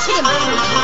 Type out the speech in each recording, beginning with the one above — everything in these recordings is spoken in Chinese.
去你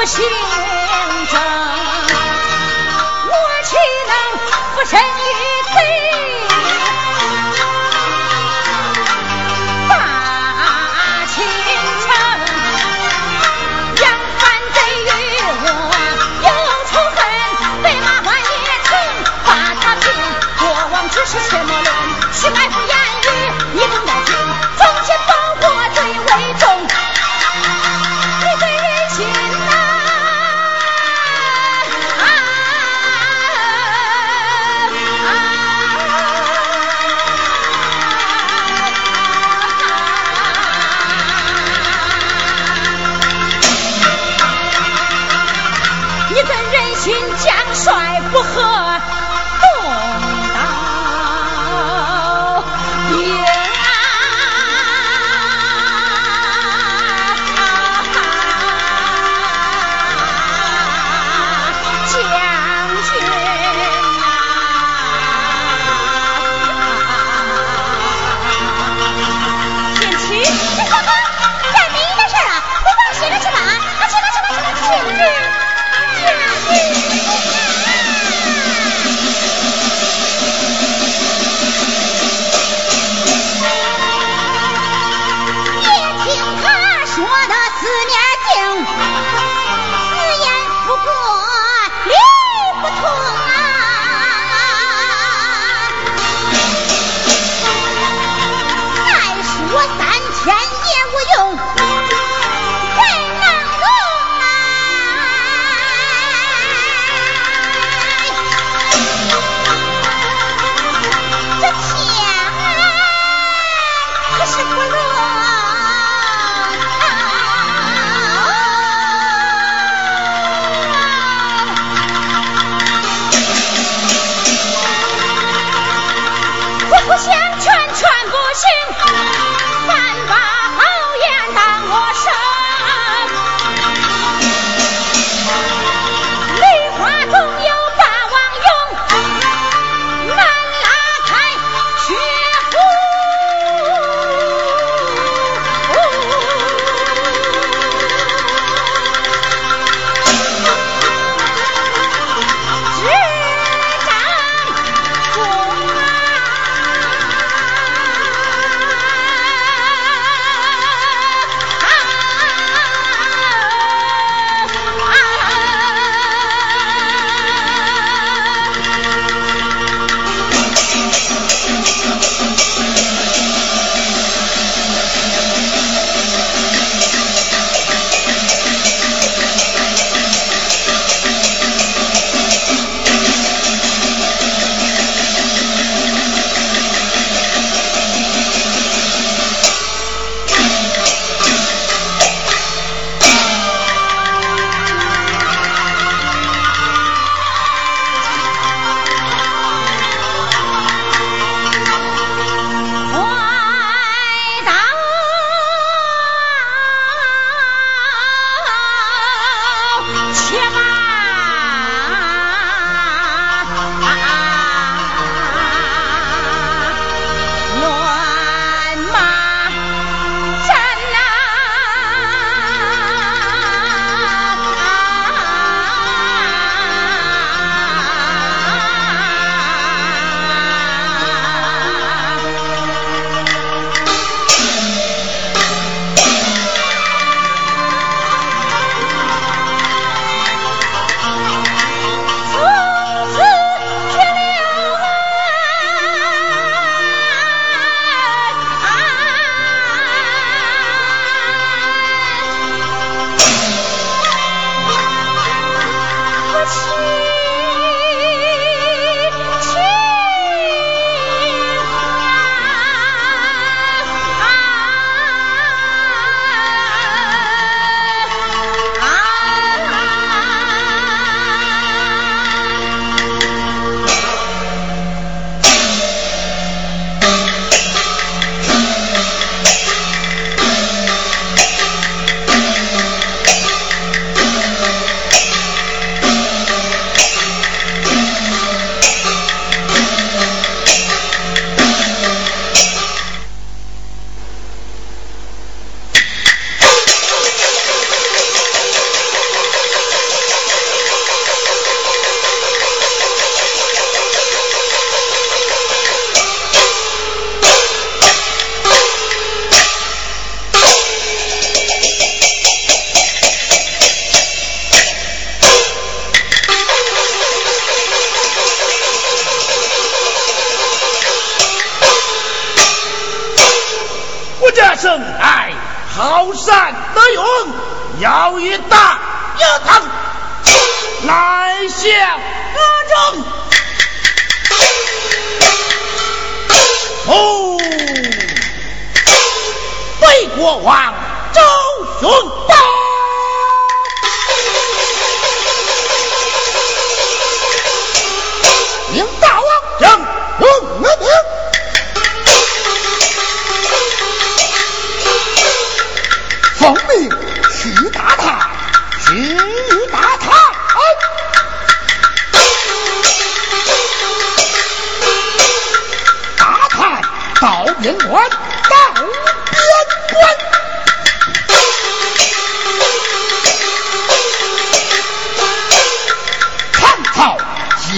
不行。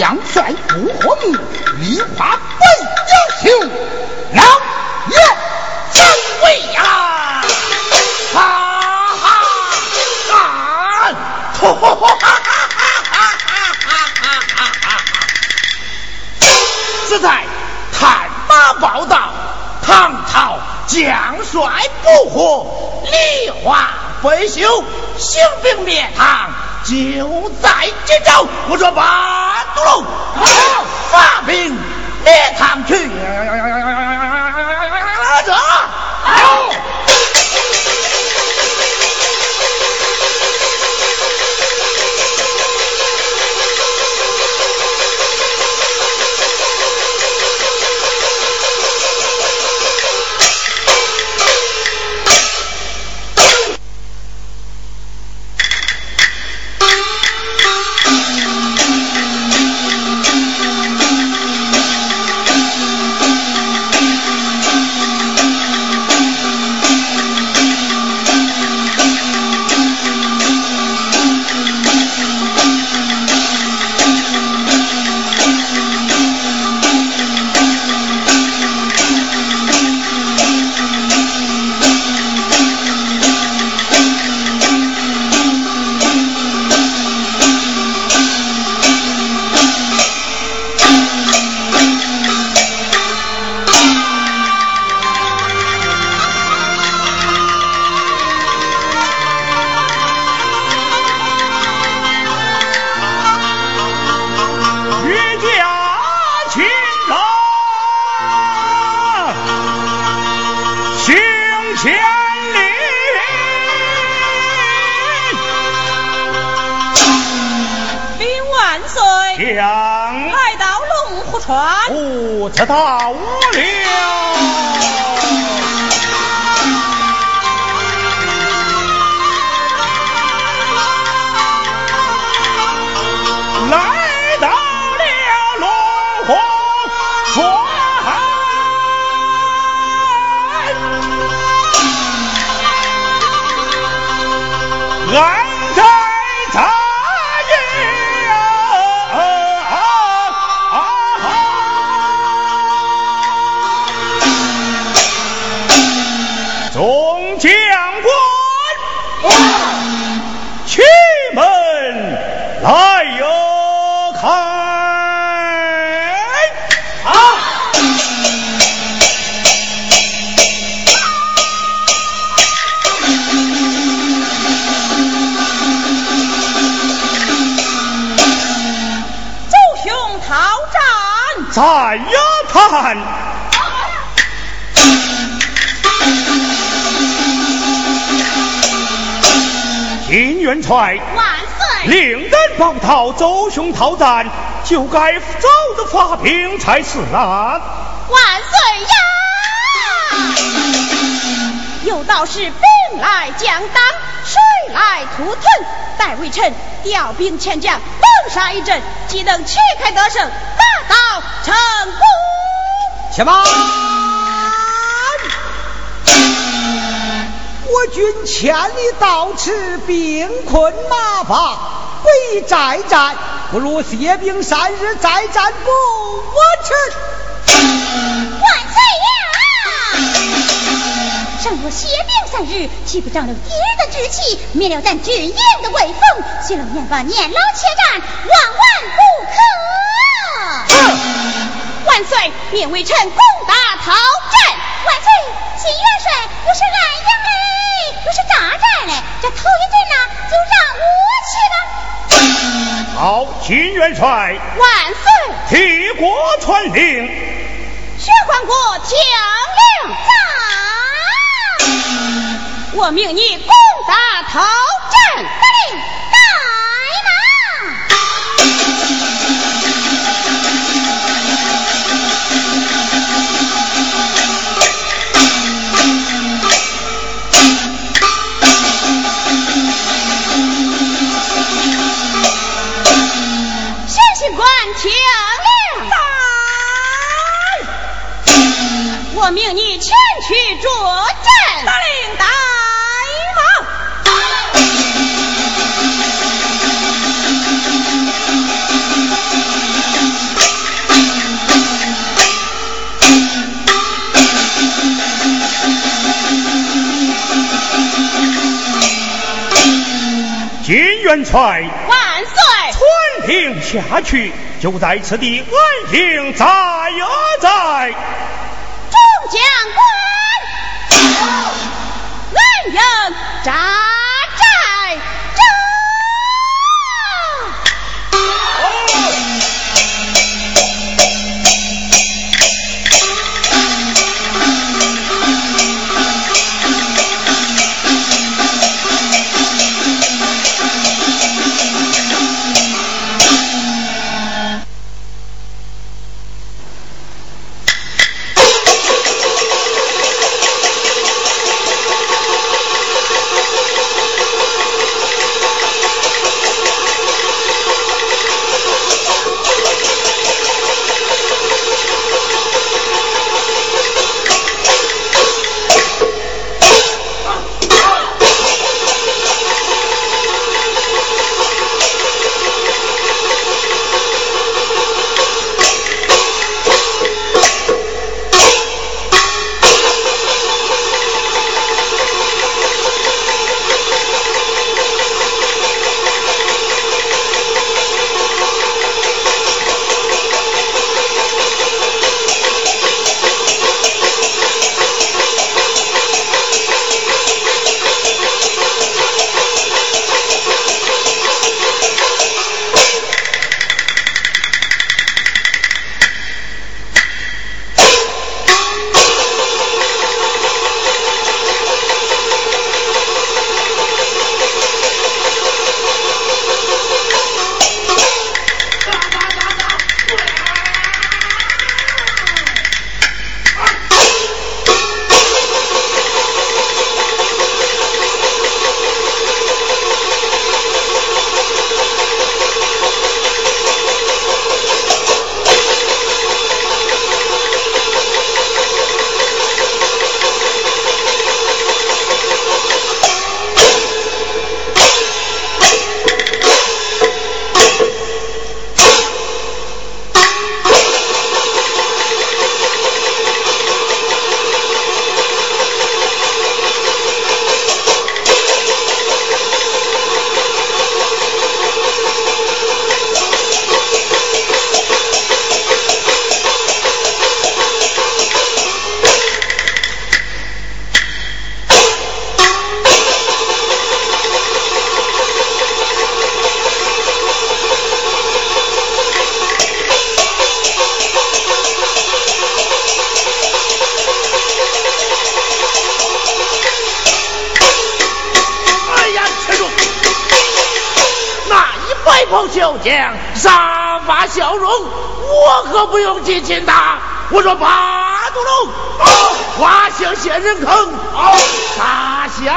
将帅不和睦，立化北要求，老爷真为啊！哈哈哈！哈哈哈哈哈哈哈哈！只在探马报道，唐朝将帅不和，立化废休，兴兵灭唐，就在今朝。我说八杜龙，发兵灭唐去。龙虎川，不知道了。呀谈。听元帅，万岁！令人报道周兄讨战，就该早的发兵才是啊！万岁呀！有道是兵来将挡，水来土屯。待微臣调兵遣将，猛杀一阵，即能旗开得胜，打到成功。且慢！我军千里到此，兵困马乏，不宜再战，不如歇兵三日再战不晚迟。万岁呀！倘若歇兵三日，岂不长了敌人的志气，灭了咱军营的威风？许老年把年老且战，万万！万岁，免为臣攻打桃镇。万岁，秦元帅又是安阳嘞，又是扎寨嘞，这头一阵呢就让我去吧。好，秦元帅万岁！替国传令，薛欢国听令在，我命你攻打头去坐镇。得令，大。金元帅万岁！传令下去。就在此地，安营在呀扎。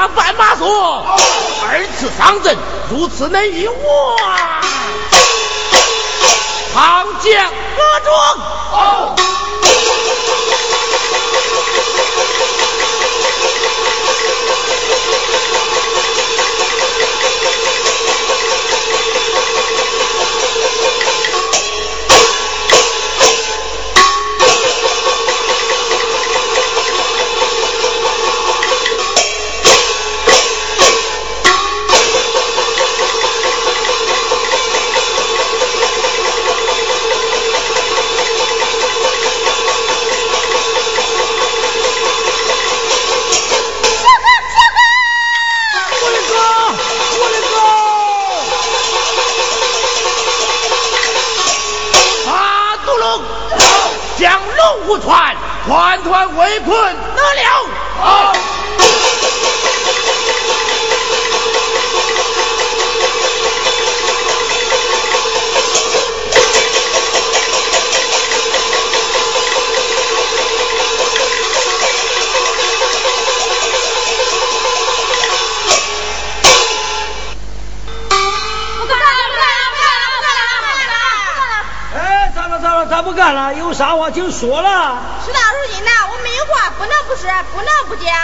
杀下斑马索，二次上阵，如此能与我长将何中？团围困。得了。好。咱不干了，有啥话请说了。事到如今呐，我没有话不能不是，不能不讲。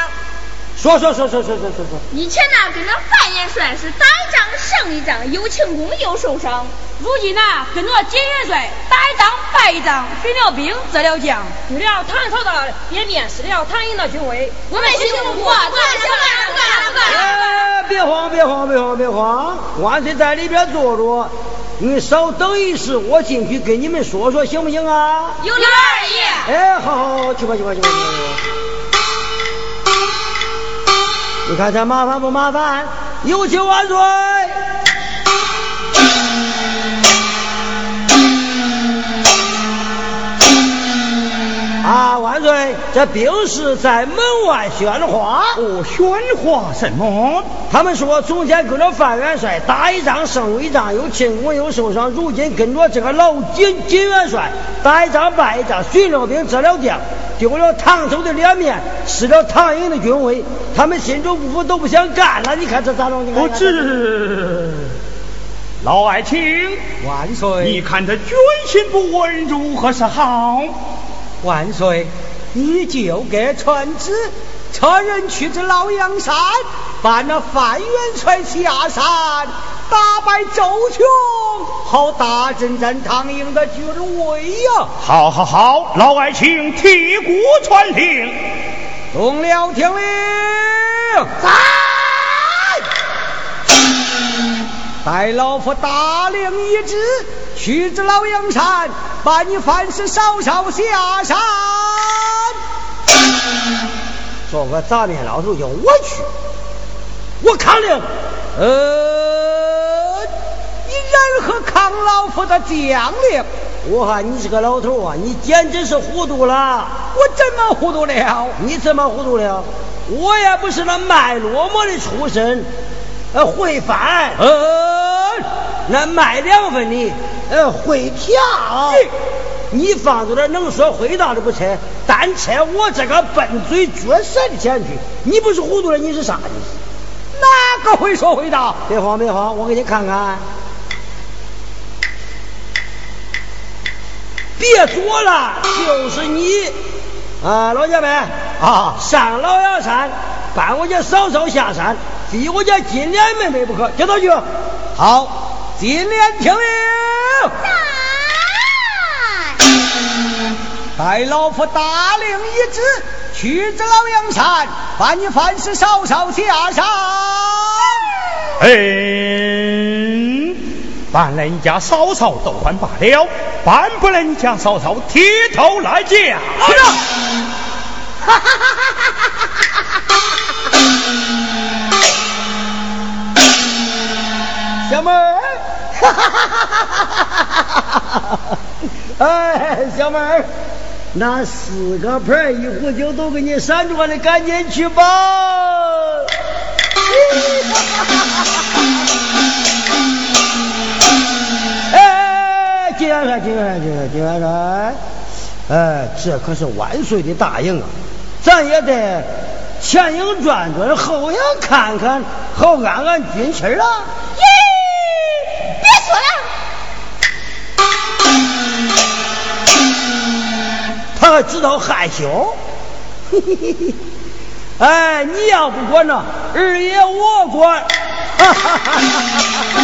说说说说说说说说。以前呢，跟着范元帅是打一仗胜一仗，有庆功又受伤。如今呢，跟着金元帅打一仗败一仗，分了兵折了将。丢了，唐朝的也面失了唐营的军威。我们心中不过，不干了，不干了，不干了。哎，别慌，别慌，别慌，别慌，万岁在里边坐着。你稍等一时，我进去跟你们说说，行不行啊？有礼二爷。哎，好好好，去吧去吧去吧去吧。你看这麻烦不麻烦？有请万岁。这兵士在门外喧哗。哦，喧哗什么？他们说从前跟着范元帅打一仗胜一仗，又庆功又受伤；如今跟着这个老金金元帅打一仗败一仗，损了兵折了将，丢了唐州的脸面，失了唐营的军威。他们心中不服，都不想干了。你看这咋弄？不知老爱卿万岁！你看这军心不稳，如何是好？万岁，你就给传旨，差人去至老阳山，把那范元帅下山，打败周琼，好大阵战唐营的军威呀！好，好，好，老爱卿替国传令，动了听令，在。待老夫大令一旨，去至老阳山，把你范氏嫂嫂下山。做个杂面老头叫我去，我扛令。呃，你然何扛老夫的将令？我看你这个老头啊，你简直是糊涂了。我怎么糊涂了？你怎么糊涂了？我也不是那卖萝卜的出身。呃，会翻，呃，那卖凉粉的，呃，会调。你放着点能说会道的不拆，单拆我这个笨嘴绝舌的前去。你不是糊涂了，你是啥？你是哪个会说会道？别慌，别慌，我给你看看。别躲了，就是你啊，老姐妹啊，上老阳山，搬我家嫂嫂下山。逼我家金莲妹妹不可，接到去。好，金莲听令。待老夫大令一旨，去至老阳山，把你范氏嫂嫂下山。嗯，办人家嫂嫂都还罢了，办不人家嫂嫂铁头来见。去了。哈哈哈哈哈哈！小妹儿，哈哈哈哈哈！哎，小妹儿，那四个盆一壶酒都给你闪着了，赶紧去吧。哎，金元帅，金元帅，金元帅，金元帅，哎，这可是万岁的大营啊，咱也得前营转转，后营看看，好安安军气啊。别说了，他还知道害羞。哎，你要不管呢，二爷我管。哈哈哈哈哈哈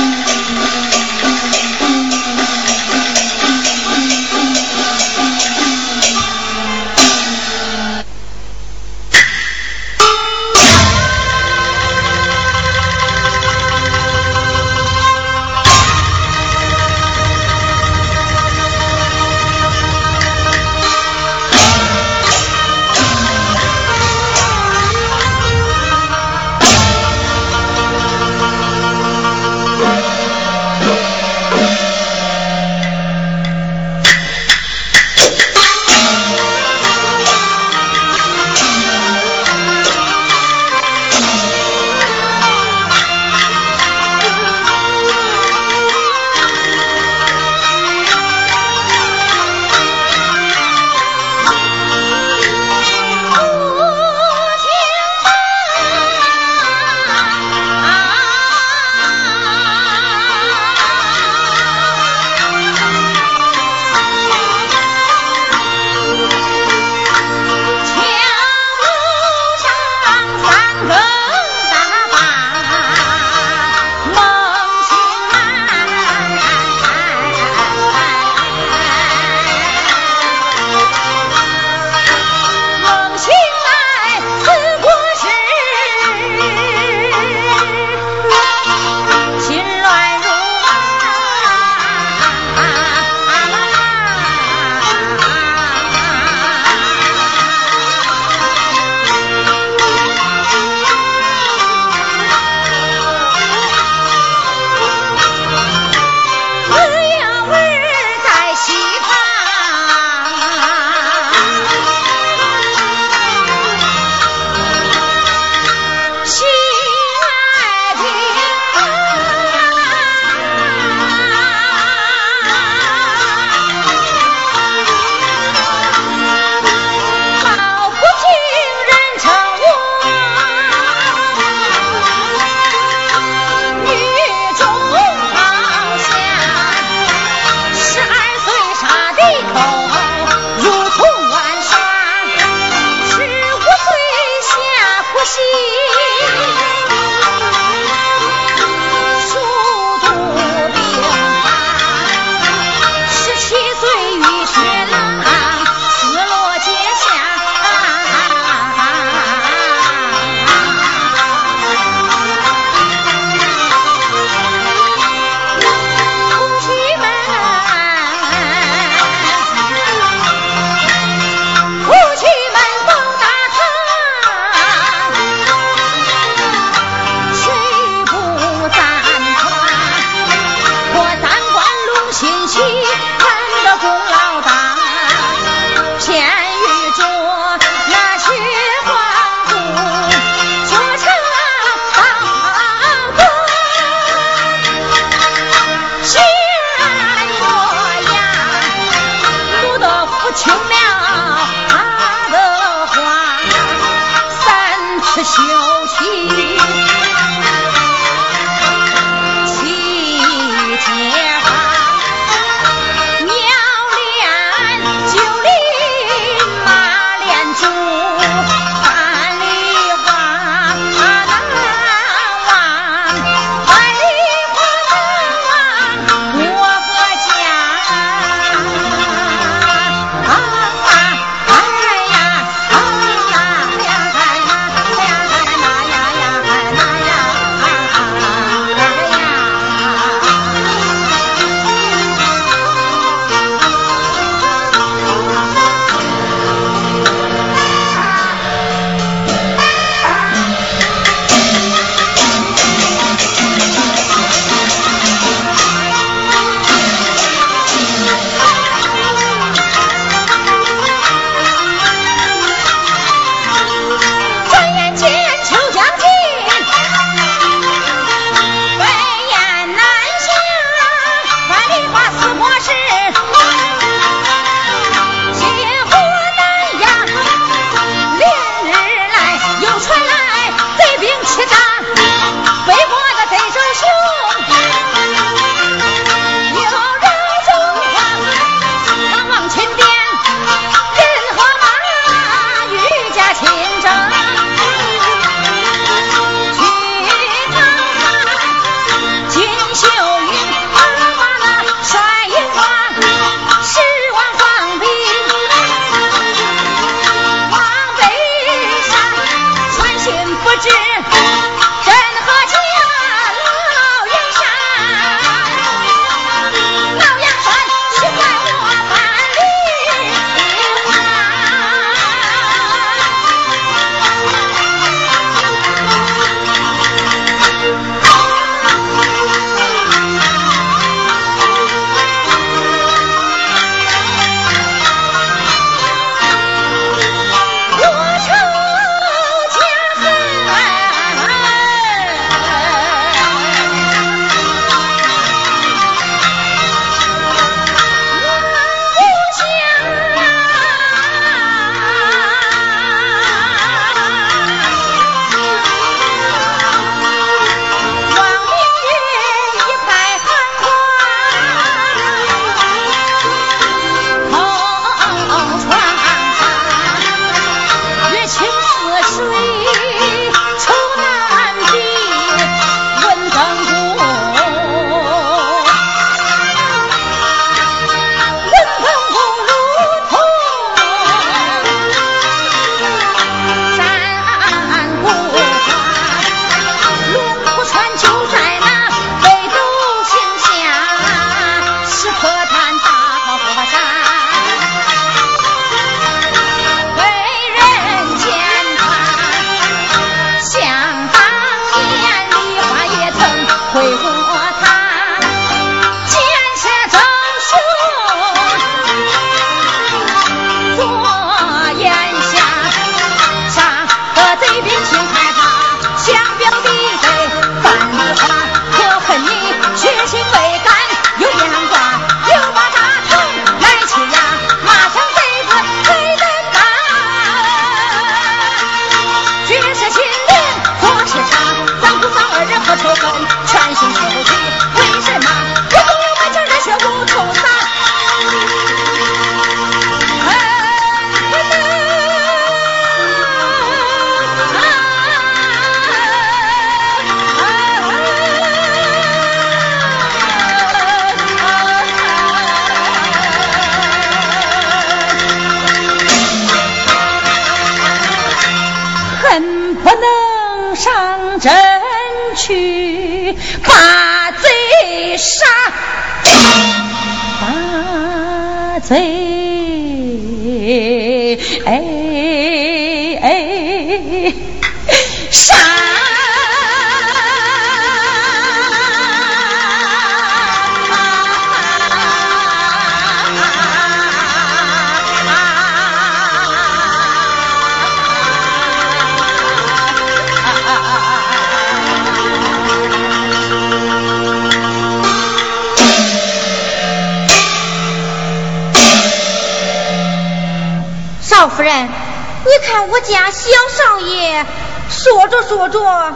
我家小少爷，说着说着，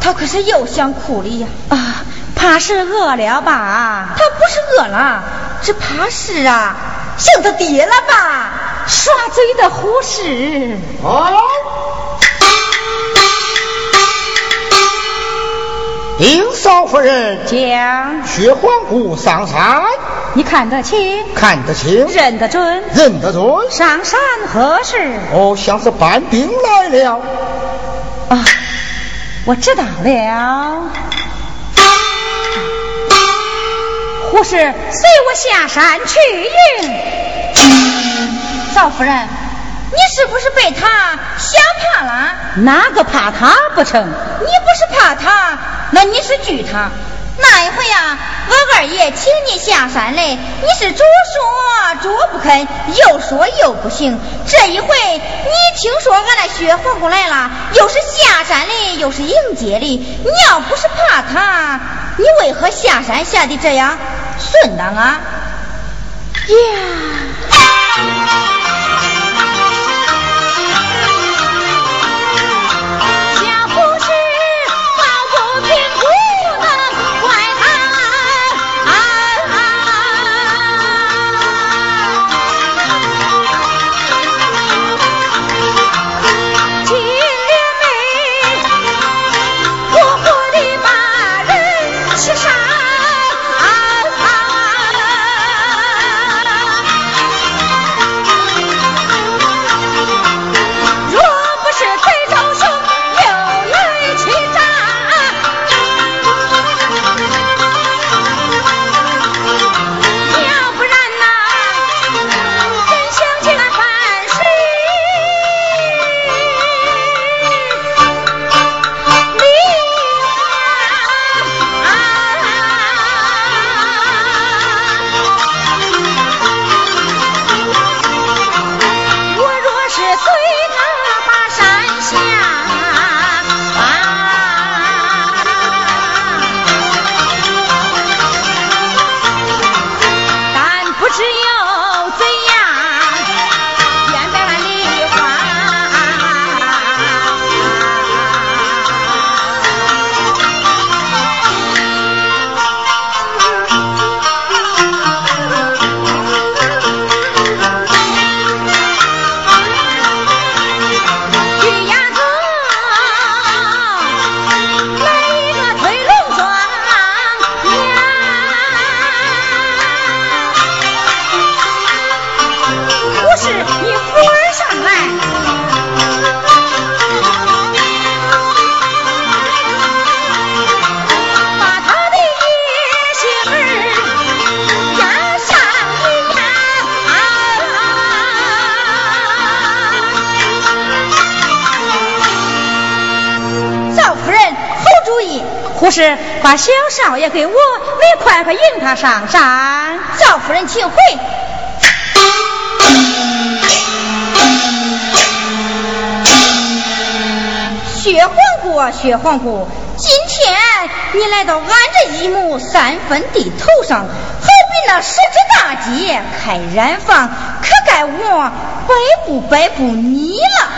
他可是又想哭了呀！啊，怕是饿了吧？他不是饿了，只怕是啊，想他爹了吧？耍嘴的护士。好，丁少夫人将，薛皇姑上山。你看得清，看得清，认得准，认得准。上山何事？哦，像是搬兵来了。啊，我知道了。护士，随我下山去云。赵夫人，你是不是被他吓怕了？哪个怕他不成？你不是怕他，那你是惧他。那一回呀，我二爷请你下山来，你是左说左不肯，右说右不行。这一回你听说俺那薛皇姑来了，又是下山的，又是迎接的，你要不是怕他，你为何下山下的这样顺当啊？呀！不是把小少爷给我，你快快迎他上山。赵夫人，请回。薛皇姑，薛皇姑，今天你来到俺这一亩三分地头上，好比那十只大鸡开染坊，可该我摆布摆布你了。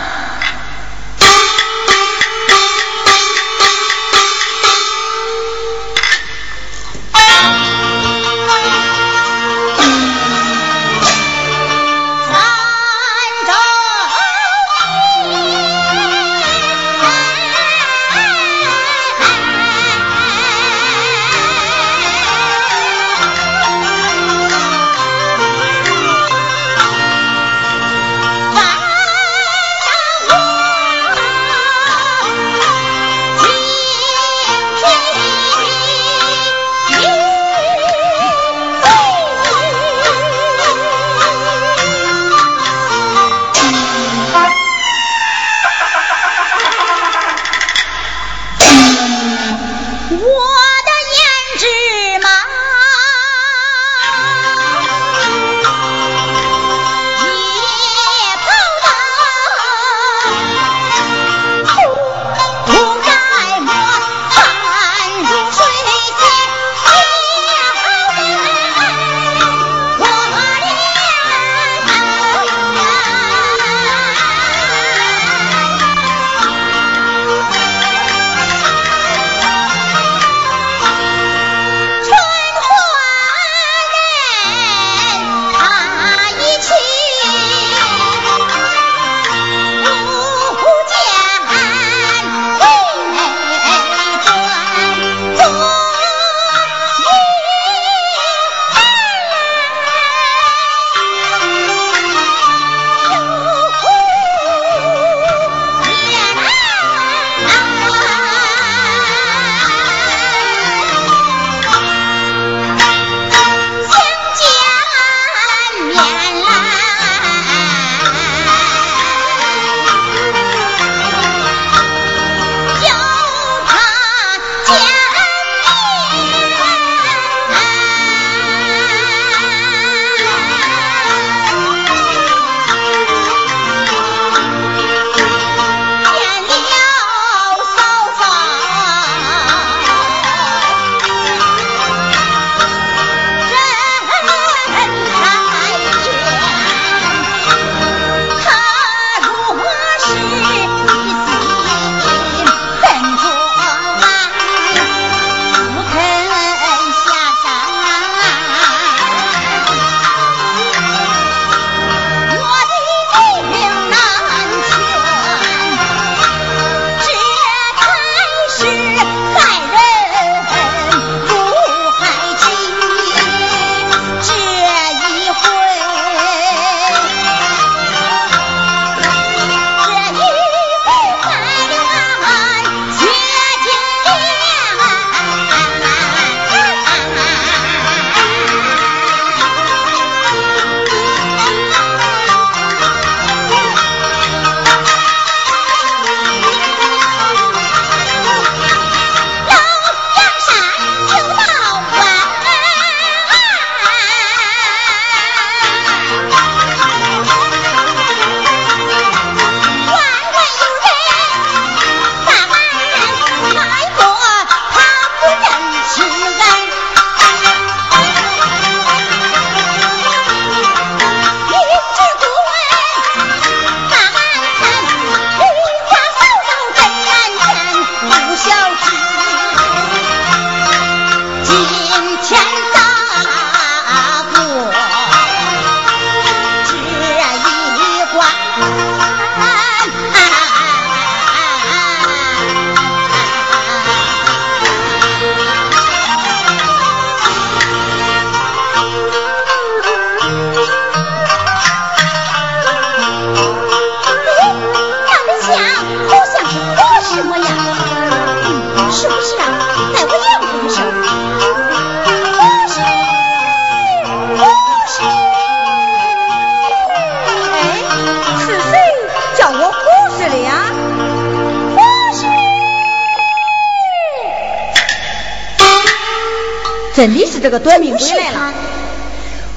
真的是这个短命鬼来了！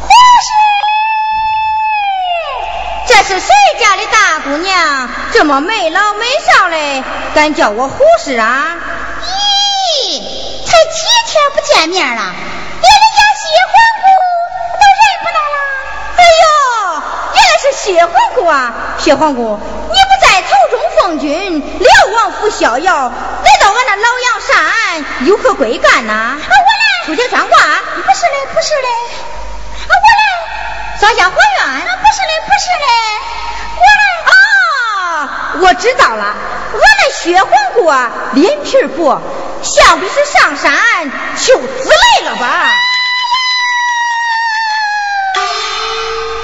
护士，这是谁家的大姑娘？这么没老没少的，敢叫我护士啊？咦，才几天不见面了，连人家谢欢姑都认不得了。哎呦，原来是谢欢姑啊！谢皇姑，你不在朝中奉君，辽王府逍遥，来到俺那老阳山，有何贵干呐？我来。出去算卦？不是嘞，不是嘞，啊，我来。上下还愿？不是嘞，不是嘞，我来。啊，我知道了，我那薛黄姑啊，脸皮薄，想必是上山求子来了吧？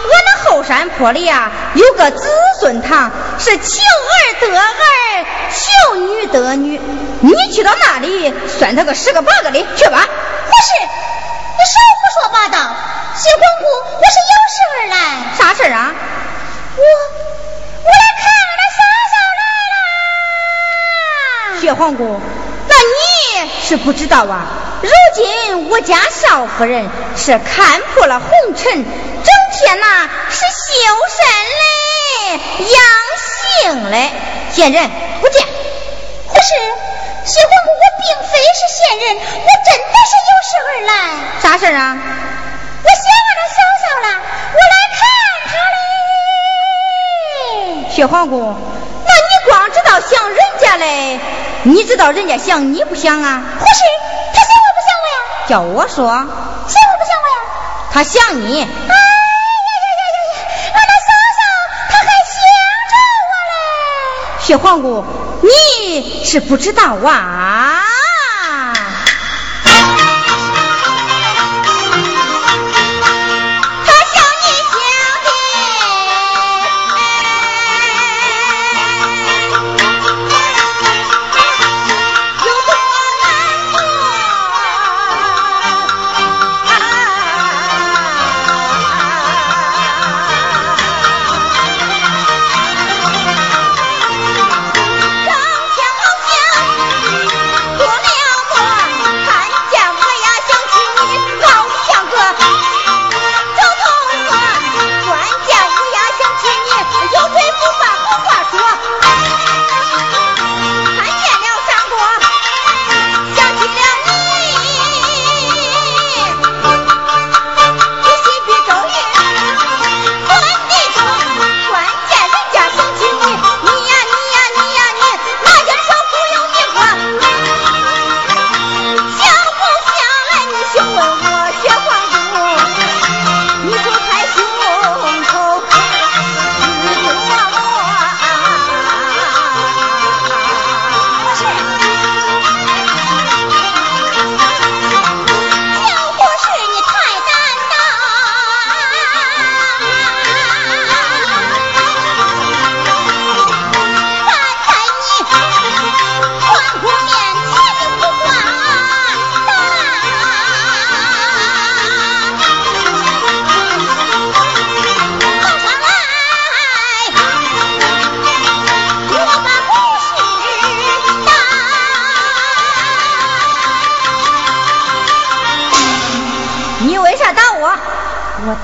我那后山坡里啊，有个子孙堂，是求儿得儿，求女得女。你去到那里，算他个十个八个的，去吧。不是，你少胡说八道！谢光姑，我是有事儿来。啥事儿啊？我我来看俺的嫂嫂来了。谢皇姑，那你是不知道啊，如今我家少夫人是看破了红尘，整天呐是修身嘞，养性嘞，贱人不见。不是，薛皇姑，我并非是闲人，我真的是有事而来。啥事啊？我想俺那嫂嫂了，我来看她嘞。薛皇姑，那你光知道想人家嘞，你知道人家想你不想啊？不是，他想我不想我呀？叫我说，想我不想我呀？他想你。哎呀呀呀呀呀！俺那嫂嫂他还想着我嘞。薛皇姑，你是不知道啊。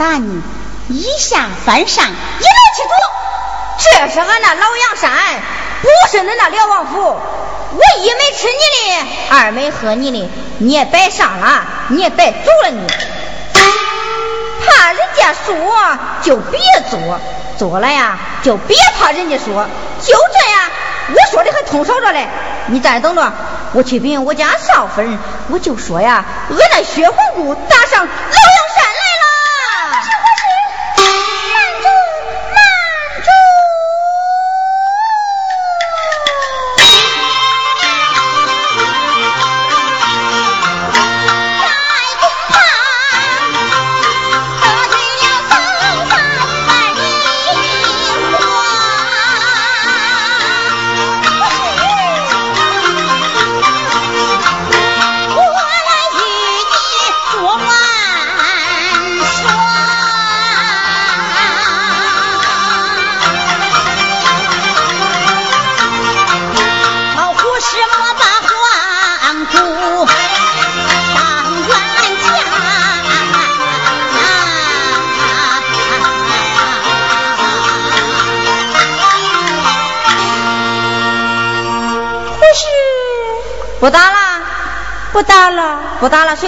打你一下翻上，一来去主，这是俺那老阳山，不是恁那辽王府。我一没吃你的，二没喝你的，你也白上了，你也白做了你。怕人家说就别做，做了呀就别怕人家说，就这样。我说的还通手着嘞，你在这等着，我去禀我家少夫人，我就说呀，俺那薛皇姑打上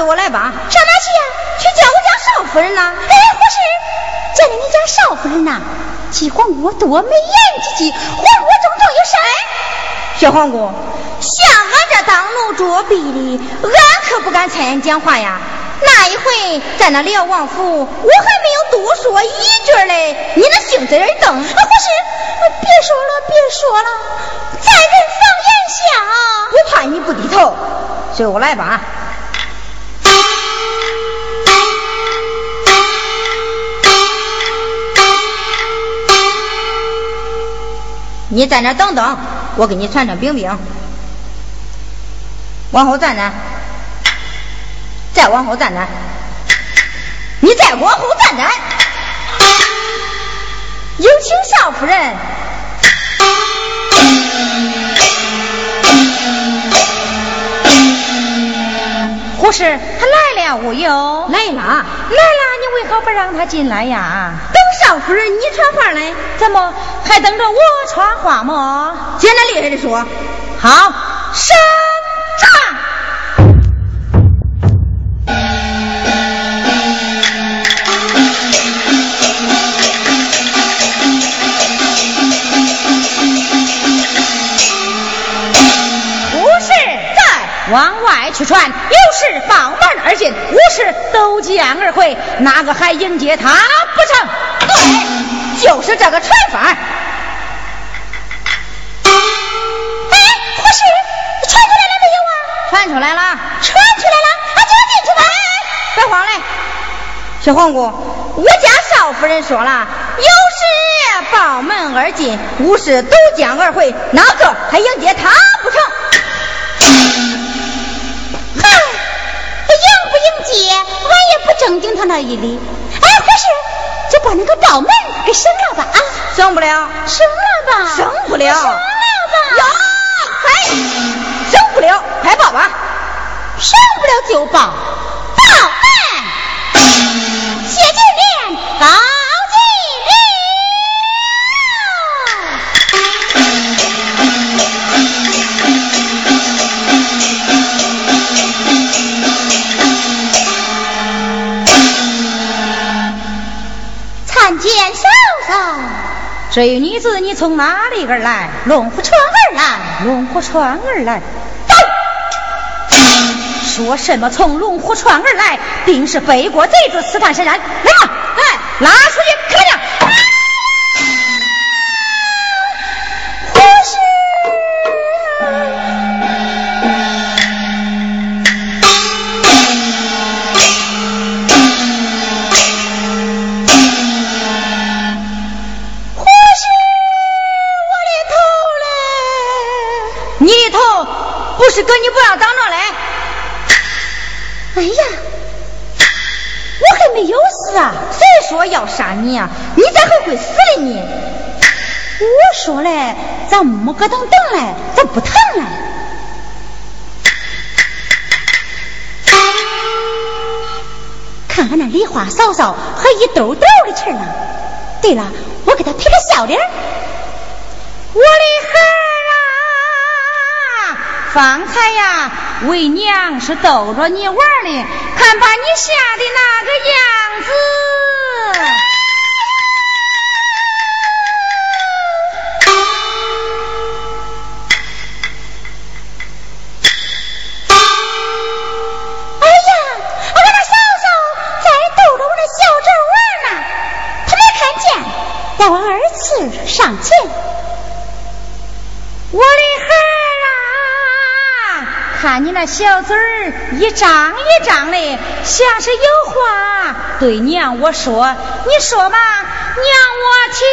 随我来吧。上哪去呀？去见我家少夫人呐。哎，不是，见了你家少夫人呐。姬皇姑多眉眼几几，皇姑重重有山。薛皇姑，像俺这当奴作婢的，俺可不敢参言讲话呀。那一回在那辽王府，我还没有多说一句嘞，你那性子一瞪。啊，不是，别说了，别说了，在人房檐下。我怕你不低头，随我来吧。你在那等等，我给你传传兵兵。往后站站，再往后站站，你再往后站站。有请少夫人。护士，他来了我有？来了，来了，你为何不让他进来呀？等少夫人你传话来，怎么还等着我传话吗？简单厉害的说，好，升去传，有事报门而进，无事都将而回，哪个还迎接他不成？对，就是这个传法。哎，不是，你传出来了没有啊？传出来了，传出来了，俺就要进去吧。别慌嘞，小黄姑，我家少夫人说了，有事报门而进，无事都将而回，哪个还迎接他不成？迎接，俺也不正经他那一礼。哎，可是，就把那个宝门给省了吧啊！省不了，省了吧，省不了，省了吧。哟，嘿，省不了，快报吧。省不了就报，报门，这女子，你从哪里而来？龙虎川而来，龙虎川而来。说什么从龙虎川而来？定是背过贼子刺探深山。来吧，来，拉出去，咱没搁等等嘞，咱不疼嘞。看看那梨花嫂嫂还一兜兜的气儿呢。对了，我给他赔个笑脸。我的孩啊。方才呀，为娘是逗着你玩的，看把你吓的那个样子。上前。我的孩儿啊。看你那小嘴儿一张一张的，像是有话对娘我说，你说吧，娘我听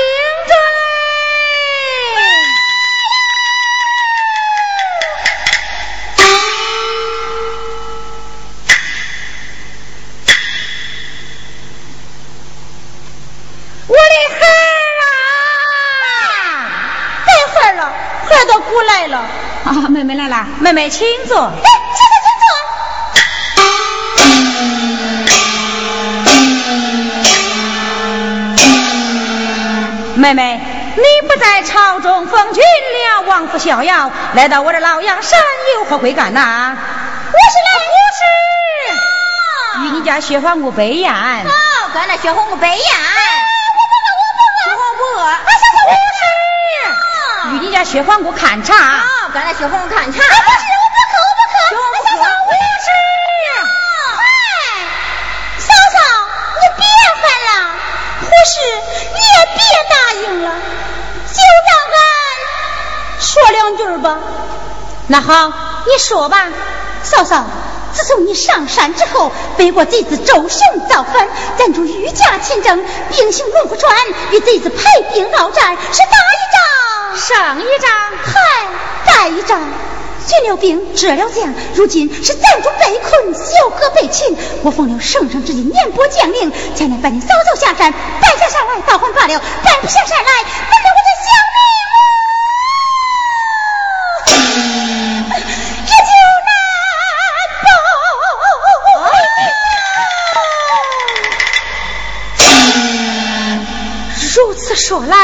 妹妹来了，妹妹请坐。哎，请坐，请坐。妹妹，你不在朝中奉君了，王府逍遥，来到我这老阳山有何贵干呐？我是来，我是与你家薛黄姑备宴。好，跟那薛黄姑备宴。我不饿，我不饿。薛黄姑饿。啊，嫂嫂，我是。与你家薛黄姑看茶。好，跟那薛黄姑看茶。不是，我不渴，我不渴。薛黄姑，我要吃。哎，嫂嫂，你别烦了，护士你也别答应了，就让俺说两句吧。那好，你说吧，嫂嫂。自从你上山之后，背过贼子周旋造反，咱就御驾亲征，兵行龙虎川，与贼子排兵鏖战，是打上一仗还再一仗军了兵折了将如今是暂住被困小哥被擒。我奉了圣上之命念波将令前来拜你早早下山拜下山来倒换罢了拜不下山来本来我就想你了。如此说来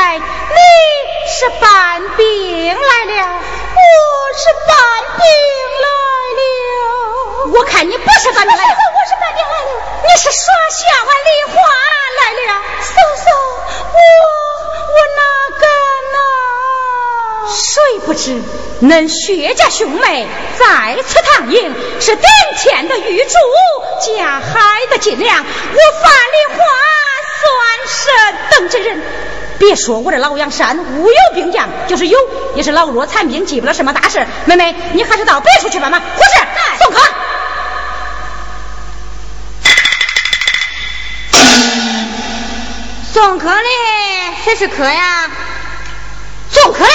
搬兵来了。我看你不是搬兵来了，我是搬兵来了。你是耍下碗梨花来了，嫂嫂，我我哪敢呐？谁不知恁薛家兄妹在此堂营，是顶天的玉柱，架海的脊梁，我范梨花算是等之人？别说我这老阳山无有兵将，就是有，也是老弱残兵，记不了什么大事。妹妹，你还是到别处去吧嘛。护士，送客。送客嘞，谁是客呀？送客嘞，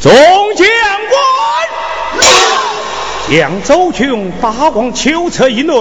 众将官将周琼八王囚车以内